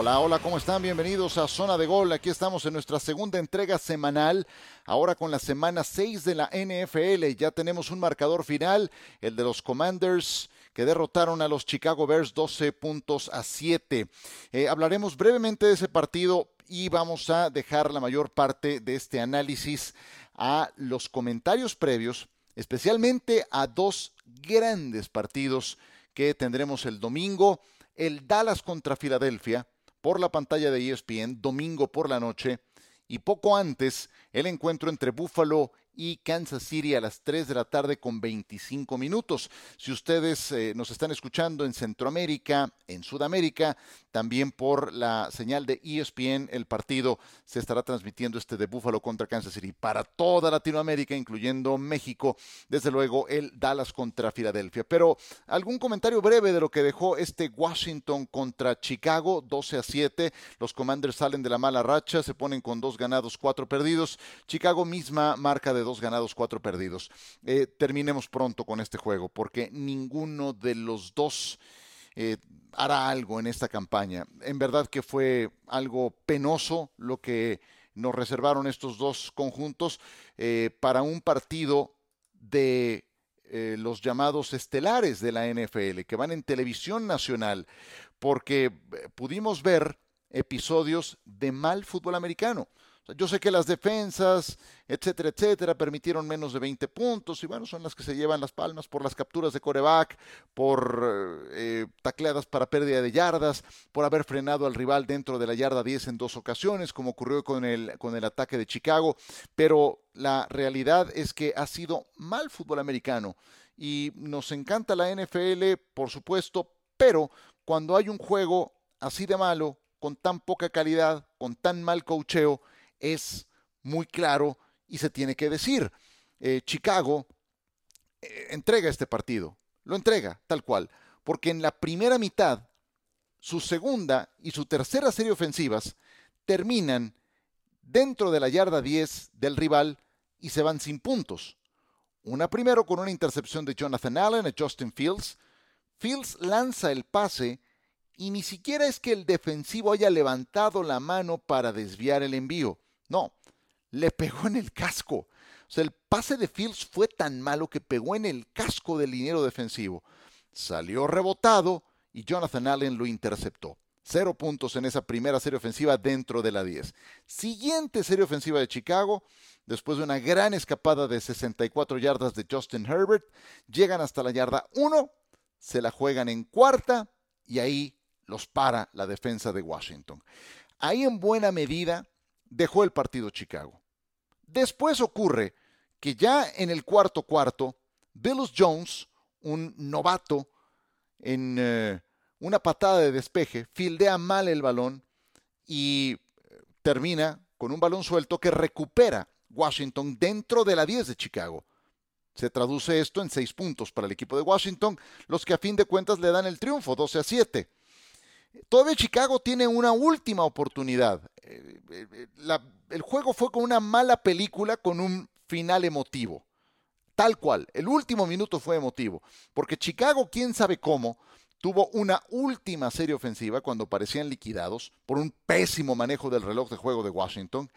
Hola, hola, ¿cómo están? Bienvenidos a Zona de Gol. Aquí estamos en nuestra segunda entrega semanal, ahora con la semana 6 de la NFL. Ya tenemos un marcador final, el de los Commanders que derrotaron a los Chicago Bears 12 puntos a 7. Eh, hablaremos brevemente de ese partido y vamos a dejar la mayor parte de este análisis a los comentarios previos, especialmente a dos grandes partidos que tendremos el domingo, el Dallas contra Filadelfia por la pantalla de ESPN, domingo por la noche, y poco antes el encuentro entre Buffalo y Kansas City a las 3 de la tarde con 25 minutos. Si ustedes eh, nos están escuchando en Centroamérica, en Sudamérica, también por la señal de ESPN, el partido se estará transmitiendo este de Buffalo contra Kansas City para toda Latinoamérica, incluyendo México, desde luego el Dallas contra Filadelfia. Pero algún comentario breve de lo que dejó este Washington contra Chicago, 12 a 7. Los Commanders salen de la mala racha, se ponen con dos ganados, cuatro perdidos. Chicago misma marca de dos ganados, cuatro perdidos. Eh, terminemos pronto con este juego, porque ninguno de los dos eh, hará algo en esta campaña. En verdad que fue algo penoso lo que nos reservaron estos dos conjuntos eh, para un partido de los llamados estelares de la NFL, que van en televisión nacional, porque pudimos ver episodios de mal fútbol americano. Yo sé que las defensas, etcétera, etcétera, permitieron menos de 20 puntos y bueno, son las que se llevan las palmas por las capturas de coreback, por eh, tacleadas para pérdida de yardas, por haber frenado al rival dentro de la yarda 10 en dos ocasiones, como ocurrió con el, con el ataque de Chicago. Pero la realidad es que ha sido mal fútbol americano y nos encanta la NFL, por supuesto, pero cuando hay un juego así de malo, con tan poca calidad, con tan mal cocheo, es muy claro y se tiene que decir. Eh, Chicago eh, entrega este partido, lo entrega tal cual, porque en la primera mitad, su segunda y su tercera serie ofensivas terminan dentro de la yarda 10 del rival y se van sin puntos. Una primero con una intercepción de Jonathan Allen a Justin Fields. Fields lanza el pase y ni siquiera es que el defensivo haya levantado la mano para desviar el envío. No, le pegó en el casco. O sea, el pase de Fields fue tan malo que pegó en el casco del liniero defensivo. Salió rebotado y Jonathan Allen lo interceptó. Cero puntos en esa primera serie ofensiva dentro de la 10. Siguiente serie ofensiva de Chicago, después de una gran escapada de 64 yardas de Justin Herbert, llegan hasta la yarda 1, se la juegan en cuarta y ahí los para la defensa de Washington. Ahí en buena medida dejó el partido Chicago. Después ocurre que ya en el cuarto cuarto, Billups Jones, un novato en eh, una patada de despeje, fildea mal el balón y eh, termina con un balón suelto que recupera Washington dentro de la 10 de Chicago. Se traduce esto en seis puntos para el equipo de Washington, los que a fin de cuentas le dan el triunfo, 12 a 7. Todavía Chicago tiene una última oportunidad. Eh, eh, el juego fue con una mala película con un final emotivo. Tal cual, el último minuto fue emotivo, porque Chicago, quién sabe cómo, tuvo una última serie ofensiva cuando parecían liquidados por un pésimo manejo del reloj de juego de Washington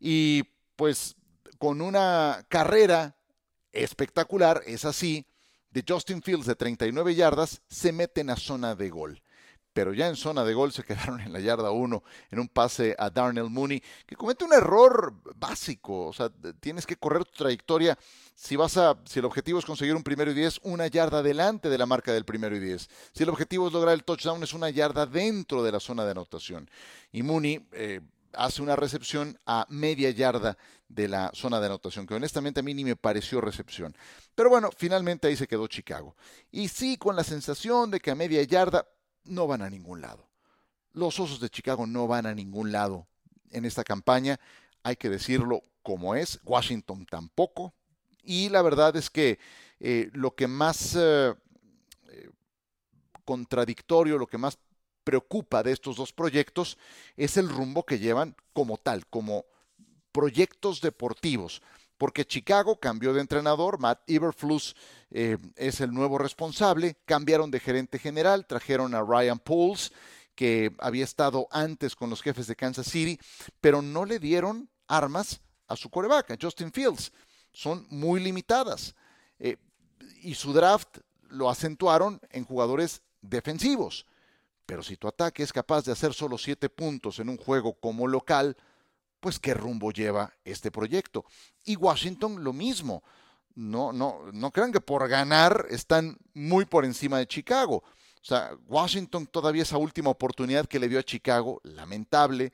y pues con una carrera espectacular, es así, de Justin Fields de 39 yardas, se meten a zona de gol pero ya en zona de gol se quedaron en la yarda 1 en un pase a Darnell Mooney, que comete un error básico, o sea, tienes que correr tu trayectoria si vas a si el objetivo es conseguir un primero y 10, una yarda adelante de la marca del primero y 10. Si el objetivo es lograr el touchdown es una yarda dentro de la zona de anotación. Y Mooney eh, hace una recepción a media yarda de la zona de anotación, que honestamente a mí ni me pareció recepción. Pero bueno, finalmente ahí se quedó Chicago. Y sí, con la sensación de que a media yarda no van a ningún lado. Los Osos de Chicago no van a ningún lado en esta campaña, hay que decirlo como es, Washington tampoco, y la verdad es que eh, lo que más eh, eh, contradictorio, lo que más preocupa de estos dos proyectos es el rumbo que llevan como tal, como proyectos deportivos porque Chicago cambió de entrenador, Matt Eberflus eh, es el nuevo responsable, cambiaron de gerente general, trajeron a Ryan Pauls, que había estado antes con los jefes de Kansas City, pero no le dieron armas a su coreback, a Justin Fields. Son muy limitadas. Eh, y su draft lo acentuaron en jugadores defensivos. Pero si tu ataque es capaz de hacer solo siete puntos en un juego como local, pues qué rumbo lleva este proyecto. Y Washington lo mismo. No, no, no crean que por ganar están muy por encima de Chicago. O sea, Washington todavía esa última oportunidad que le dio a Chicago, lamentable.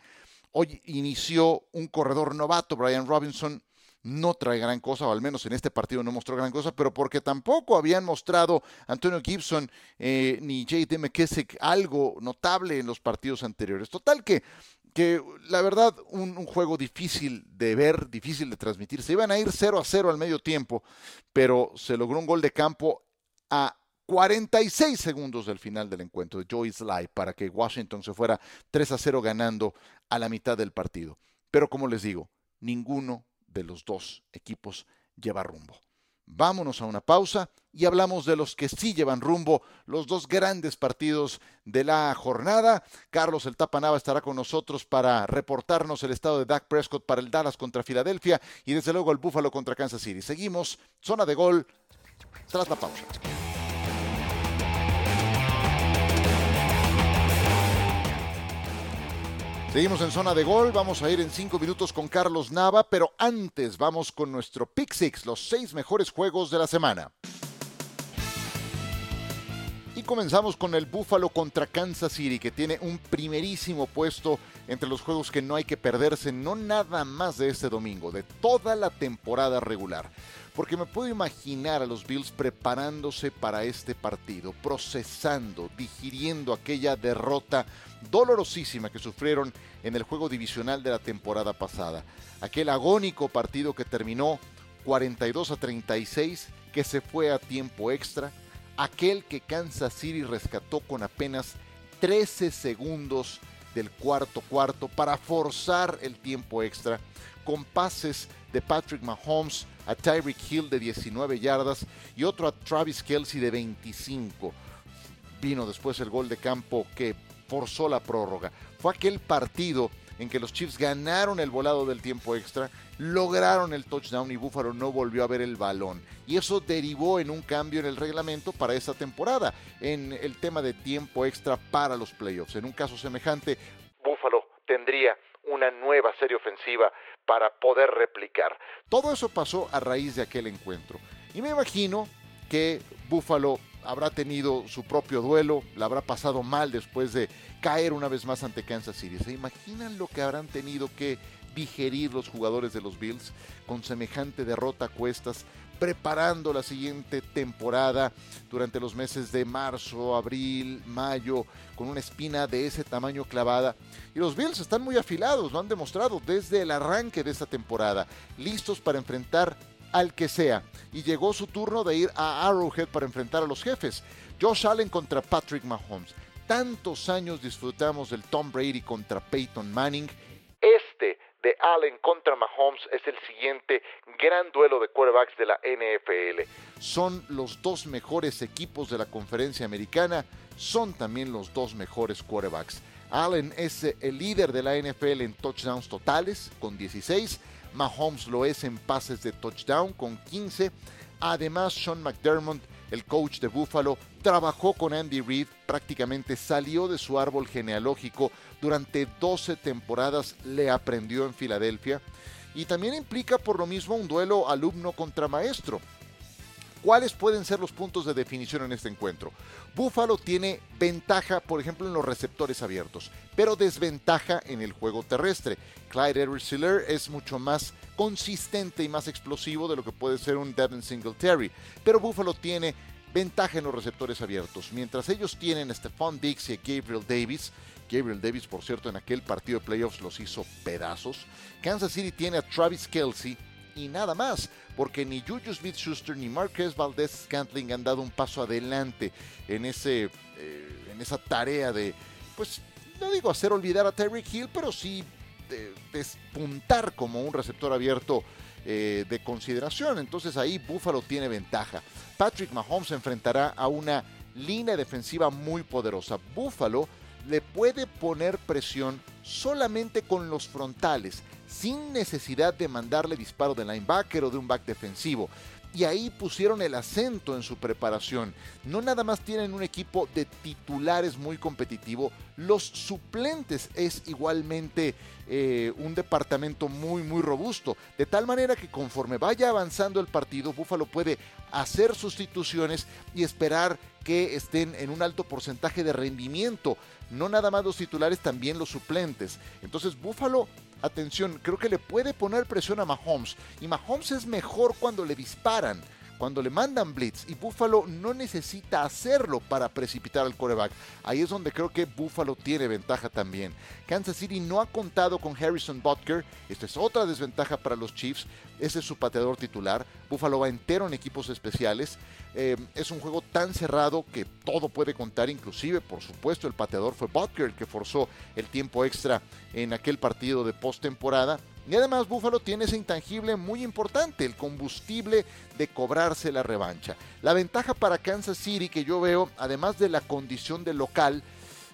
Hoy inició un corredor novato, Brian Robinson, no trae gran cosa, o al menos en este partido no mostró gran cosa, pero porque tampoco habían mostrado Antonio Gibson eh, ni J.D. McKissick algo notable en los partidos anteriores. Total que, que la verdad, un, juego difícil de ver, difícil de transmitir. Se iban a ir 0 a 0 al medio tiempo, pero se logró un gol de campo a 46 segundos del final del encuentro de Joey Sly para que Washington se fuera 3 a 0 ganando a la mitad del partido. Pero como les digo, ninguno de los dos equipos lleva rumbo. Vámonos a una pausa y hablamos de los que sí llevan rumbo, los dos grandes partidos de la jornada. Carlos el Tapanava estará con nosotros para reportarnos el estado de Dak Prescott para el Dallas contra Filadelfia y desde luego el Buffalo contra Kansas City. Seguimos, zona de gol, tras la pausa. Seguimos en zona de gol, vamos a ir en cinco minutos con Carlos Nava, pero antes vamos con nuestro Pick Six, los seis mejores juegos de la semana. Y comenzamos con el Buffalo contra Kansas City, que tiene un primerísimo puesto entre los juegos que no hay que perderse, no nada más de este domingo, de toda la temporada regular porque me puedo imaginar a los Bills preparándose para este partido, procesando, digiriendo aquella derrota dolorosísima que sufrieron en el juego divisional de la temporada pasada. Aquel agónico partido que terminó 42 a 36, que se fue a tiempo extra, aquel que Kansas City rescató con apenas 13 segundos del cuarto cuarto para forzar el tiempo extra con pases de Patrick Mahomes a Tyreek Hill de 19 yardas y otro a Travis Kelsey de 25. Vino después el gol de campo que forzó la prórroga. Fue aquel partido en que los Chiefs ganaron el volado del tiempo extra, lograron el touchdown y Buffalo no volvió a ver el balón. Y eso derivó en un cambio en el reglamento para esta temporada, en el tema de tiempo extra para los playoffs. En un caso semejante, Buffalo tendría una nueva serie ofensiva para poder replicar. Todo eso pasó a raíz de aquel encuentro. Y me imagino que Buffalo habrá tenido su propio duelo, la habrá pasado mal después de caer una vez más ante Kansas City. ¿Se imaginan lo que habrán tenido que digerir los jugadores de los Bills con semejante derrota a cuestas preparando la siguiente temporada durante los meses de marzo, abril, mayo, con una espina de ese tamaño clavada. Y los Bills están muy afilados, lo han demostrado desde el arranque de esta temporada, listos para enfrentar al que sea. Y llegó su turno de ir a Arrowhead para enfrentar a los jefes. Josh Allen contra Patrick Mahomes. Tantos años disfrutamos del Tom Brady contra Peyton Manning. Este de Allen contra Mahomes es el siguiente gran duelo de quarterbacks de la NFL. Son los dos mejores equipos de la conferencia americana, son también los dos mejores quarterbacks. Allen es el líder de la NFL en touchdowns totales con 16, Mahomes lo es en pases de touchdown con 15. Además, Sean McDermott el coach de Buffalo, trabajó con Andy Reid, prácticamente salió de su árbol genealógico, durante 12 temporadas le aprendió en Filadelfia y también implica por lo mismo un duelo alumno contra maestro. ¿Cuáles pueden ser los puntos de definición en este encuentro? Buffalo tiene ventaja, por ejemplo, en los receptores abiertos, pero desventaja en el juego terrestre. Clyde edwards es mucho más consistente y más explosivo de lo que puede ser un Devin Singletary, pero Buffalo tiene ventaja en los receptores abiertos. Mientras ellos tienen a Stephon Diggs y a Gabriel Davis, Gabriel Davis, por cierto, en aquel partido de playoffs los hizo pedazos. Kansas City tiene a Travis Kelsey y nada más, porque ni Juju Smith-Schuster ni Marquez Valdez Scantling han dado un paso adelante en, ese, eh, en esa tarea de, pues, no digo hacer olvidar a Tyreek Hill, pero sí despuntar como un receptor abierto eh, de consideración. Entonces ahí Buffalo tiene ventaja. Patrick Mahomes enfrentará a una línea defensiva muy poderosa. Buffalo le puede poner presión solamente con los frontales, sin necesidad de mandarle disparo de linebacker o de un back defensivo y ahí pusieron el acento en su preparación. No nada más tienen un equipo de titulares muy competitivo, los suplentes es igualmente eh, un departamento muy muy robusto, de tal manera que conforme vaya avanzando el partido, Buffalo puede hacer sustituciones y esperar que estén en un alto porcentaje de rendimiento, no nada más los titulares, también los suplentes. Entonces Buffalo atención, creo que le puede poner presión a Mahomes. Y Mahomes es mejor cuando le disparan, cuando le mandan blitz. Y Buffalo no necesita hacerlo para precipitar al coreback. Ahí es donde creo que Buffalo tiene ventaja también. Kansas City no ha contado con Harrison Butker. Esta es otra desventaja para los Chiefs. Ese es su pateador titular. Buffalo va entero en equipos especiales. Eh, es un juego tan cerrado que todo puede contar, inclusive, por supuesto, el pateador fue Butker el que forzó el tiempo extra en aquel partido de postemporada. Y además Buffalo tiene ese intangible muy importante, el combustible de cobrarse la revancha. La ventaja para Kansas City que yo veo, además de la condición de local,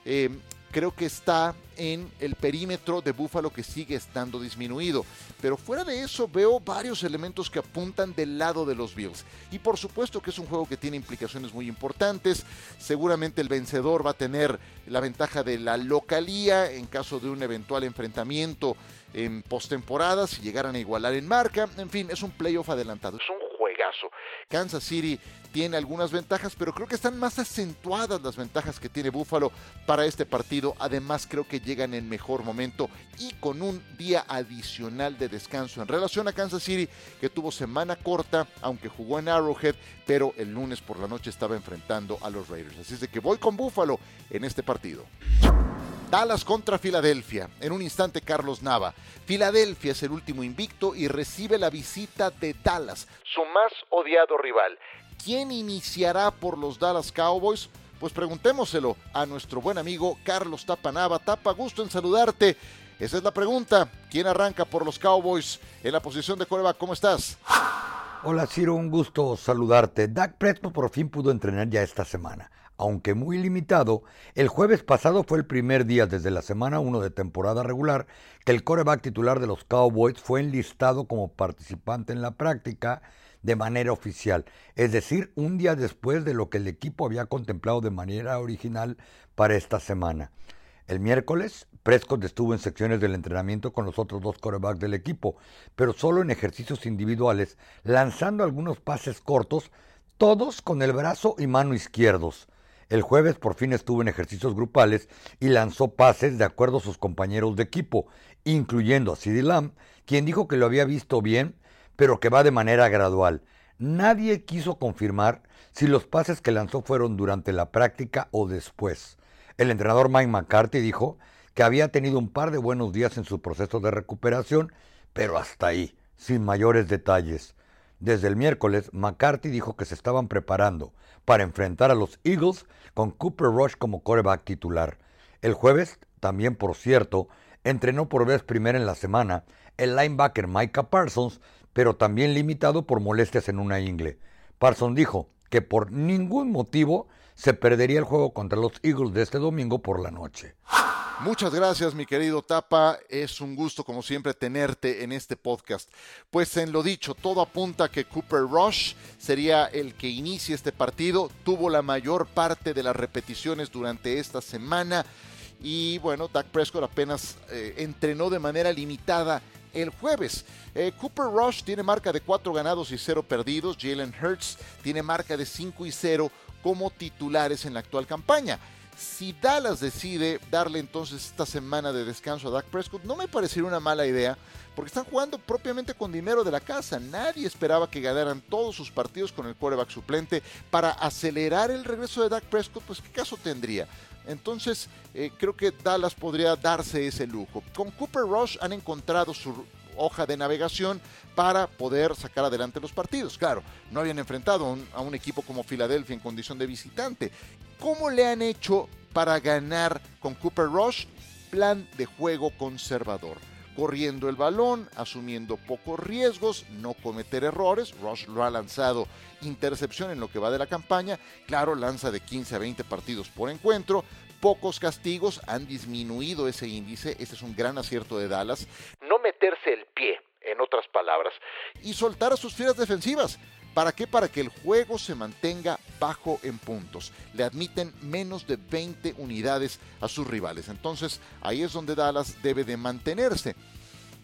eh, creo que está en el perímetro de Búfalo que sigue estando disminuido. Pero fuera de eso veo varios elementos que apuntan del lado de los Bills. Y por supuesto que es un juego que tiene implicaciones muy importantes. Seguramente el vencedor va a tener la ventaja de la localía en caso de un eventual enfrentamiento en postemporada, si llegaran a igualar en marca. En fin, es un playoff adelantado. Kansas City tiene algunas ventajas, pero creo que están más acentuadas las ventajas que tiene Buffalo para este partido. Además, creo que llegan en mejor momento y con un día adicional de descanso en relación a Kansas City, que tuvo semana corta, aunque jugó en Arrowhead, pero el lunes por la noche estaba enfrentando a los Raiders. Así es de que voy con Buffalo en este partido. Dallas contra Filadelfia. En un instante, Carlos Nava. Filadelfia es el último invicto y recibe la visita de Dallas, su más odiado rival. ¿Quién iniciará por los Dallas Cowboys? Pues preguntémoselo a nuestro buen amigo Carlos Tapanava. Tapa, gusto en saludarte. Esa es la pregunta. ¿Quién arranca por los Cowboys en la posición de coreback? ¿Cómo estás? Hola Ciro, un gusto saludarte. Dak Prescott por fin pudo entrenar ya esta semana. Aunque muy limitado, el jueves pasado fue el primer día desde la semana 1 de temporada regular que el coreback titular de los Cowboys fue enlistado como participante en la práctica de manera oficial, es decir, un día después de lo que el equipo había contemplado de manera original para esta semana. El miércoles, Prescott estuvo en secciones del entrenamiento con los otros dos corebacks del equipo, pero solo en ejercicios individuales, lanzando algunos pases cortos, todos con el brazo y mano izquierdos. El jueves por fin estuvo en ejercicios grupales y lanzó pases de acuerdo a sus compañeros de equipo, incluyendo a Sid Lamb, quien dijo que lo había visto bien pero que va de manera gradual. Nadie quiso confirmar si los pases que lanzó fueron durante la práctica o después. El entrenador Mike McCarthy dijo que había tenido un par de buenos días en su proceso de recuperación, pero hasta ahí, sin mayores detalles. Desde el miércoles, McCarthy dijo que se estaban preparando para enfrentar a los Eagles con Cooper Rush como coreback titular. El jueves, también por cierto, entrenó por vez primera en la semana el linebacker Micah Parsons, pero también limitado por molestias en una ingle. Parsons dijo que por ningún motivo se perdería el juego contra los Eagles de este domingo por la noche. Muchas gracias, mi querido Tapa. Es un gusto, como siempre, tenerte en este podcast. Pues en lo dicho, todo apunta a que Cooper Rush sería el que inicie este partido. Tuvo la mayor parte de las repeticiones durante esta semana. Y bueno, Dak Prescott apenas eh, entrenó de manera limitada el jueves. Eh, Cooper Rush tiene marca de 4 ganados y 0 perdidos. Jalen Hurts tiene marca de 5 y 0 como titulares en la actual campaña. Si Dallas decide darle entonces esta semana de descanso a Dak Prescott, no me parecería una mala idea, porque están jugando propiamente con dinero de la casa. Nadie esperaba que ganaran todos sus partidos con el quarterback suplente para acelerar el regreso de Dak Prescott, pues qué caso tendría. Entonces, eh, creo que Dallas podría darse ese lujo. Con Cooper Rush han encontrado su hoja de navegación para poder sacar adelante los partidos. Claro, no habían enfrentado a un equipo como Filadelfia en condición de visitante. ¿Cómo le han hecho para ganar con Cooper Rush? Plan de juego conservador corriendo el balón, asumiendo pocos riesgos, no cometer errores. Rush lo ha lanzado intercepción en lo que va de la campaña. Claro, lanza de 15 a 20 partidos por encuentro, pocos castigos han disminuido ese índice. Ese es un gran acierto de Dallas. No meterse el pie, en otras palabras, y soltar a sus filas defensivas. ¿Para qué? Para que el juego se mantenga bajo en puntos. Le admiten menos de 20 unidades a sus rivales. Entonces ahí es donde Dallas debe de mantenerse.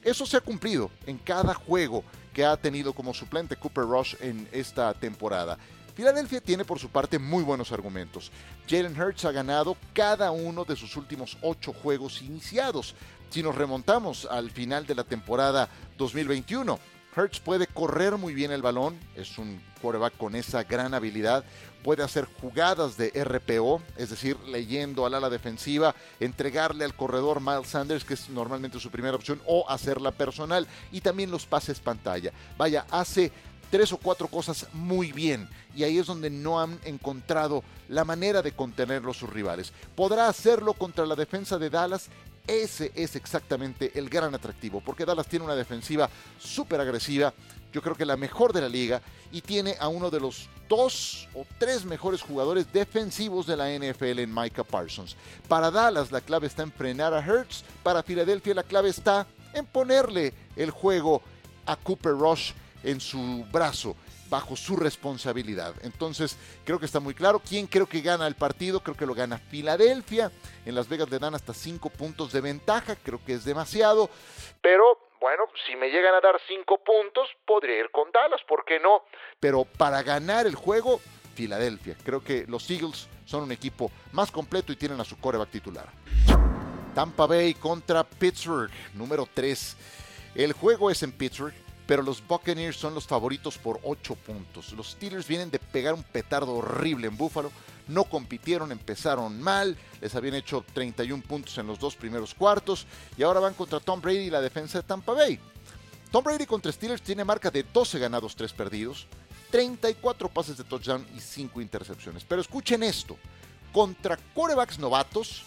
Eso se ha cumplido en cada juego que ha tenido como suplente Cooper Rush en esta temporada. Filadelfia tiene por su parte muy buenos argumentos. Jalen Hurts ha ganado cada uno de sus últimos ocho juegos iniciados. Si nos remontamos al final de la temporada 2021, Hurts puede correr muy bien el balón, es un quarterback con esa gran habilidad, puede hacer jugadas de RPO, es decir, leyendo al ala defensiva, entregarle al corredor Miles Sanders, que es normalmente su primera opción, o hacerla personal, y también los pases pantalla. Vaya, hace tres o cuatro cosas muy bien y ahí es donde no han encontrado la manera de contenerlo sus rivales. Podrá hacerlo contra la defensa de Dallas. Ese es exactamente el gran atractivo, porque Dallas tiene una defensiva súper agresiva, yo creo que la mejor de la liga, y tiene a uno de los dos o tres mejores jugadores defensivos de la NFL en Micah Parsons. Para Dallas la clave está en frenar a Hertz, para Filadelfia la clave está en ponerle el juego a Cooper Rush en su brazo bajo su responsabilidad. Entonces, creo que está muy claro. ¿Quién creo que gana el partido? Creo que lo gana Filadelfia. En Las Vegas le dan hasta 5 puntos de ventaja. Creo que es demasiado. Pero, bueno, si me llegan a dar 5 puntos, podría ir con Dallas. ¿Por qué no? Pero para ganar el juego, Filadelfia. Creo que los Eagles son un equipo más completo y tienen a su coreback titular. Tampa Bay contra Pittsburgh, número 3. El juego es en Pittsburgh pero los Buccaneers son los favoritos por 8 puntos. Los Steelers vienen de pegar un petardo horrible en Buffalo, no compitieron, empezaron mal, les habían hecho 31 puntos en los dos primeros cuartos y ahora van contra Tom Brady y la defensa de Tampa Bay. Tom Brady contra Steelers tiene marca de 12 ganados, 3 perdidos, 34 pases de touchdown y 5 intercepciones. Pero escuchen esto, contra corebacks novatos,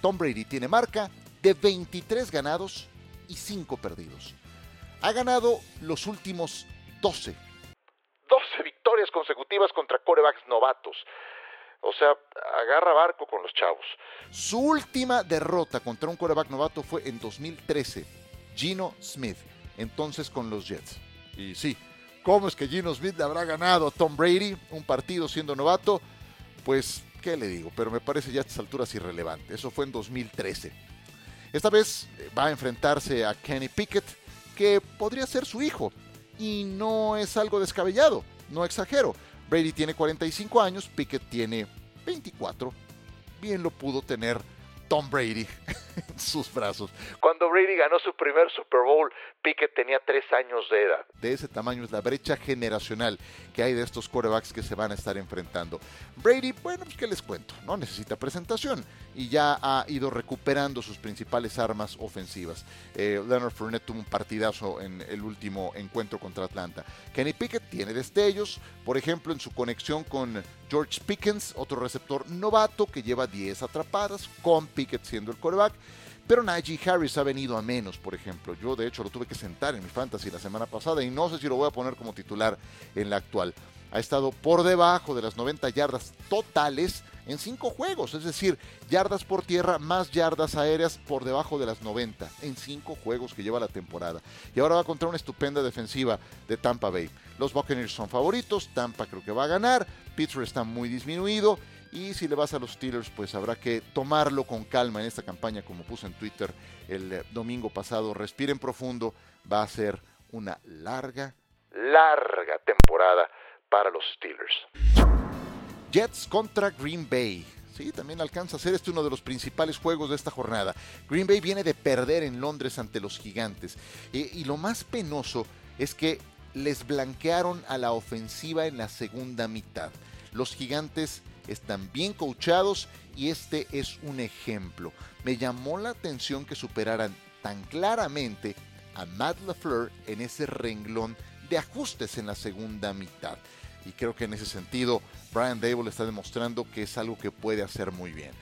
Tom Brady tiene marca de 23 ganados y 5 perdidos ha ganado los últimos 12. 12 victorias consecutivas contra corebacks novatos. O sea, agarra barco con los chavos. Su última derrota contra un coreback novato fue en 2013. Gino Smith, entonces con los Jets. Y sí, ¿cómo es que Gino Smith le habrá ganado a Tom Brady un partido siendo novato? Pues, ¿qué le digo? Pero me parece ya a estas alturas irrelevante. Eso fue en 2013. Esta vez va a enfrentarse a Kenny Pickett, que podría ser su hijo. Y no es algo descabellado, no exagero. Brady tiene 45 años, Pickett tiene 24. Bien lo pudo tener Tom Brady en sus brazos. Cuando Brady ganó su primer Super Bowl, Pickett tenía tres años de edad. De ese tamaño es la brecha generacional que hay de estos quarterbacks que se van a estar enfrentando. Brady, bueno, pues qué les cuento, no necesita presentación y ya ha ido recuperando sus principales armas ofensivas. Eh, Leonard Fournette tuvo un partidazo en el último encuentro contra Atlanta. Kenny Pickett tiene destellos, por ejemplo, en su conexión con George Pickens, otro receptor novato que lleva 10 atrapadas, con Pickett siendo el quarterback. Pero Najee Harris ha venido a menos, por ejemplo. Yo, de hecho, lo tuve que sentar en mi fantasy la semana pasada y no sé si lo voy a poner como titular en la actual. Ha estado por debajo de las 90 yardas totales en 5 juegos, es decir, yardas por tierra más yardas aéreas por debajo de las 90 en 5 juegos que lleva la temporada. Y ahora va contra una estupenda defensiva de Tampa Bay. Los Buccaneers son favoritos, Tampa creo que va a ganar, Pittsburgh está muy disminuido y si le vas a los Steelers, pues habrá que tomarlo con calma en esta campaña, como puse en Twitter el eh, domingo pasado. Respiren profundo, va a ser una larga, larga temporada para los Steelers. Jets contra Green Bay. Sí, también alcanza a ser este uno de los principales juegos de esta jornada. Green Bay viene de perder en Londres ante los gigantes. y lo más penoso es que les blanquearon a la ofensiva en la segunda mitad. Los gigantes están bien coachados y este es un ejemplo. Me llamó la atención que superaran tan claramente a Matt LaFleur en ese renglón de ajustes en la segunda mitad. Y creo que en ese sentido Brian Dable está demostrando que es algo que puede hacer muy bien.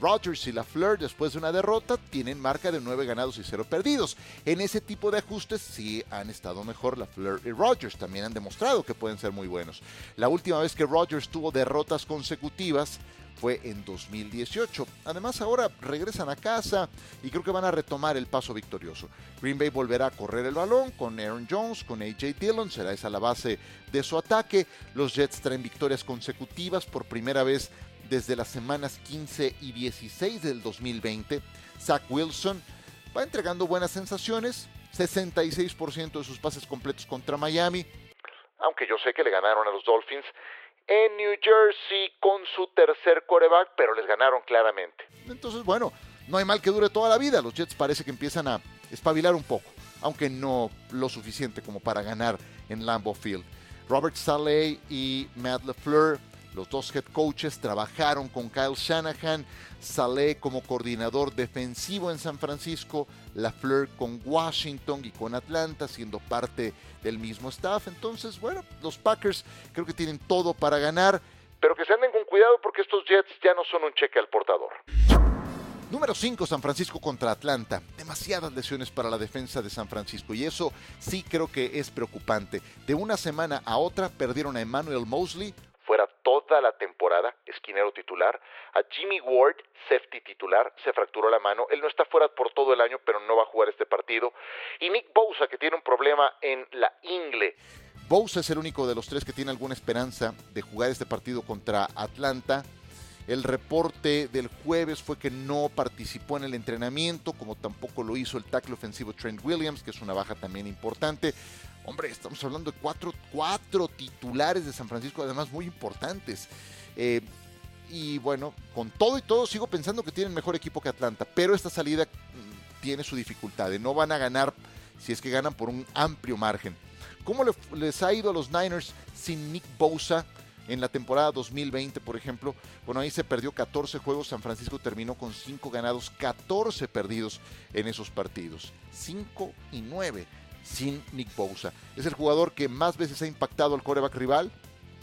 Rodgers y LaFleur, después de una derrota, tienen marca de 9 ganados y 0 perdidos. En ese tipo de ajustes sí han estado mejor LaFleur y Rodgers. También han demostrado que pueden ser muy buenos. La última vez que Rodgers tuvo derrotas consecutivas fue en 2018. Además ahora regresan a casa y creo que van a retomar el paso victorioso. Green Bay volverá a correr el balón con Aaron Jones, con AJ Dillon, será esa la base de su ataque. Los Jets traen victorias consecutivas por primera vez desde las semanas 15 y 16 del 2020. Zach Wilson va entregando buenas sensaciones, 66% de sus pases completos contra Miami, aunque yo sé que le ganaron a los Dolphins en New Jersey con su tercer coreback, pero les ganaron claramente. Entonces, bueno, no hay mal que dure toda la vida. Los Jets parece que empiezan a espabilar un poco, aunque no lo suficiente como para ganar en Lambeau Field. Robert Saleh y Matt LeFleur los dos head coaches trabajaron con Kyle Shanahan, Saleh como coordinador defensivo en San Francisco, LaFleur con Washington y con Atlanta, siendo parte del mismo staff. Entonces, bueno, los Packers creo que tienen todo para ganar, pero que se anden con cuidado porque estos Jets ya no son un cheque al portador. Número 5, San Francisco contra Atlanta. Demasiadas lesiones para la defensa de San Francisco y eso sí creo que es preocupante. De una semana a otra perdieron a Emmanuel Mosley, toda la temporada, esquinero titular. A Jimmy Ward, safety titular, se fracturó la mano. Él no está fuera por todo el año, pero no va a jugar este partido. Y Nick Bosa, que tiene un problema en la ingle. Bosa es el único de los tres que tiene alguna esperanza de jugar este partido contra Atlanta. El reporte del jueves fue que no participó en el entrenamiento, como tampoco lo hizo el tackle ofensivo Trent Williams, que es una baja también importante. Hombre, estamos hablando de cuatro, cuatro titulares de San Francisco, además muy importantes. Eh, y bueno, con todo y todo sigo pensando que tienen mejor equipo que Atlanta, pero esta salida mm, tiene su dificultad. No van a ganar si es que ganan por un amplio margen. ¿Cómo les ha ido a los Niners sin Nick Bosa? En la temporada 2020, por ejemplo, bueno, ahí se perdió 14 juegos, San Francisco terminó con 5 ganados, 14 perdidos en esos partidos. 5 y 9 sin Nick Bosa. Es el jugador que más veces ha impactado al coreback rival,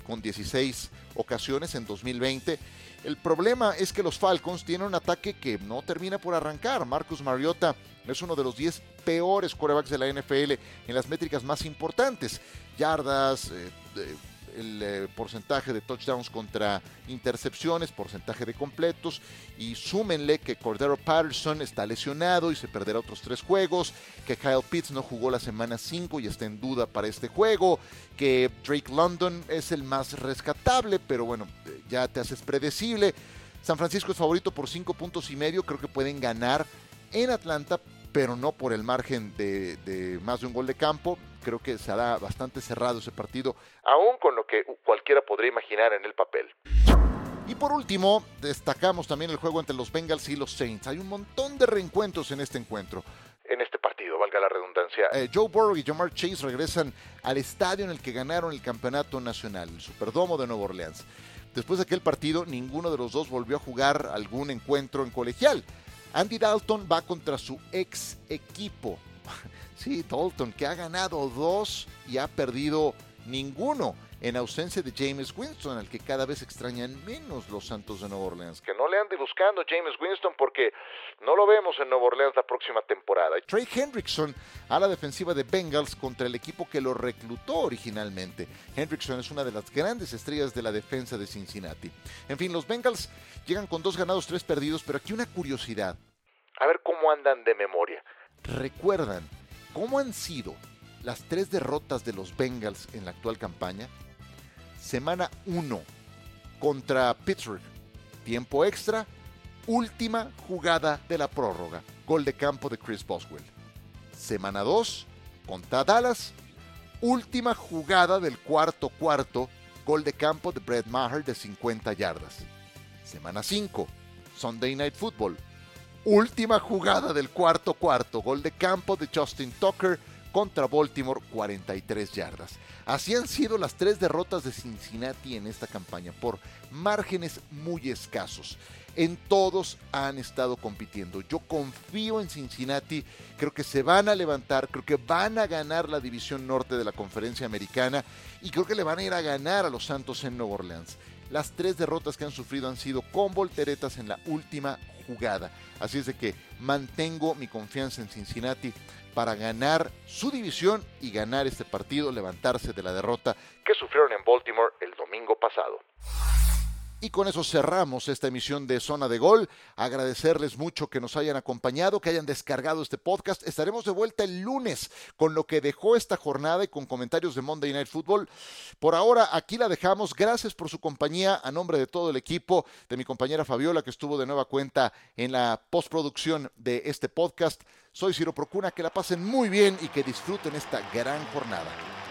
con 16 ocasiones en 2020. El problema es que los Falcons tienen un ataque que no termina por arrancar. Marcus Mariota es uno de los 10 peores corebacks de la NFL en las métricas más importantes. Yardas, eh, el eh, porcentaje de touchdowns contra intercepciones, porcentaje de completos y súmenle que Cordero Patterson está lesionado y se perderá otros tres juegos, que Kyle Pitts no jugó la semana 5 y está en duda para este juego, que Drake London es el más rescatable, pero bueno, ya te haces predecible. San Francisco es favorito por 5 puntos y medio, creo que pueden ganar en Atlanta, pero no por el margen de, más de un gol de campo. Creo que será bastante cerrado ese partido, aún con lo que cualquiera podría imaginar en el papel. Y por último, destacamos también el juego entre los Bengals y los Saints. Hay un montón de reencuentros en este encuentro. En este partido, valga la redundancia. Eh, Joe Burrow y Jamar Chase regresan al estadio en el que ganaron el campeonato nacional, el Superdomo de Nueva Orleans. Después de aquel partido, ninguno de los dos volvió a jugar algún encuentro en colegial. Andy Dalton va contra su ex equipo. Sí, Dalton, que ha ganado dos y ha perdido ninguno en ausencia de James Winston, al que cada vez extrañan menos los Santos de Nueva Orleans. Que no le ande buscando James Winston porque no lo vemos en Nueva Orleans la próxima temporada. Trey Hendrickson a la defensiva de Bengals contra el equipo que lo reclutó originalmente. Hendrickson es una de las grandes estrellas de la defensa de Cincinnati. En fin, los Bengals llegan con dos ganados, tres perdidos, pero aquí una curiosidad. A ver cómo andan de memoria. ¿Recuerdan cómo han sido las tres derrotas de los Bengals en la actual campaña? Semana 1 contra Pittsburgh. Tiempo extra. Última jugada de la prórroga. Gol de campo de Chris Boswell. Semana 2 contra Dallas. Última jugada del cuarto cuarto. Gol de campo de Brett Maher de 50 yardas. Semana 5. Sunday Night Football. Última jugada del cuarto cuarto. Gol de campo de Justin Tucker contra Baltimore 43 yardas. Así han sido las tres derrotas de Cincinnati en esta campaña por márgenes muy escasos. En todos han estado compitiendo. Yo confío en Cincinnati, creo que se van a levantar, creo que van a ganar la división norte de la conferencia americana y creo que le van a ir a ganar a los Santos en Nueva Orleans. Las tres derrotas que han sufrido han sido con volteretas en la última jugada. Así es de que mantengo mi confianza en Cincinnati para ganar su división y ganar este partido, levantarse de la derrota que sufrieron en Baltimore el domingo pasado. Y con eso cerramos esta emisión de Zona de Gol. Agradecerles mucho que nos hayan acompañado, que hayan descargado este podcast. Estaremos de vuelta el lunes con lo que dejó esta jornada y con comentarios de Monday Night Football. Por ahora, aquí la dejamos. Gracias por su compañía a nombre de todo el equipo, de mi compañera Fabiola, que estuvo de nueva cuenta en la postproducción de este podcast. Soy Ciro Procuna, que la pasen muy bien y que disfruten esta gran jornada.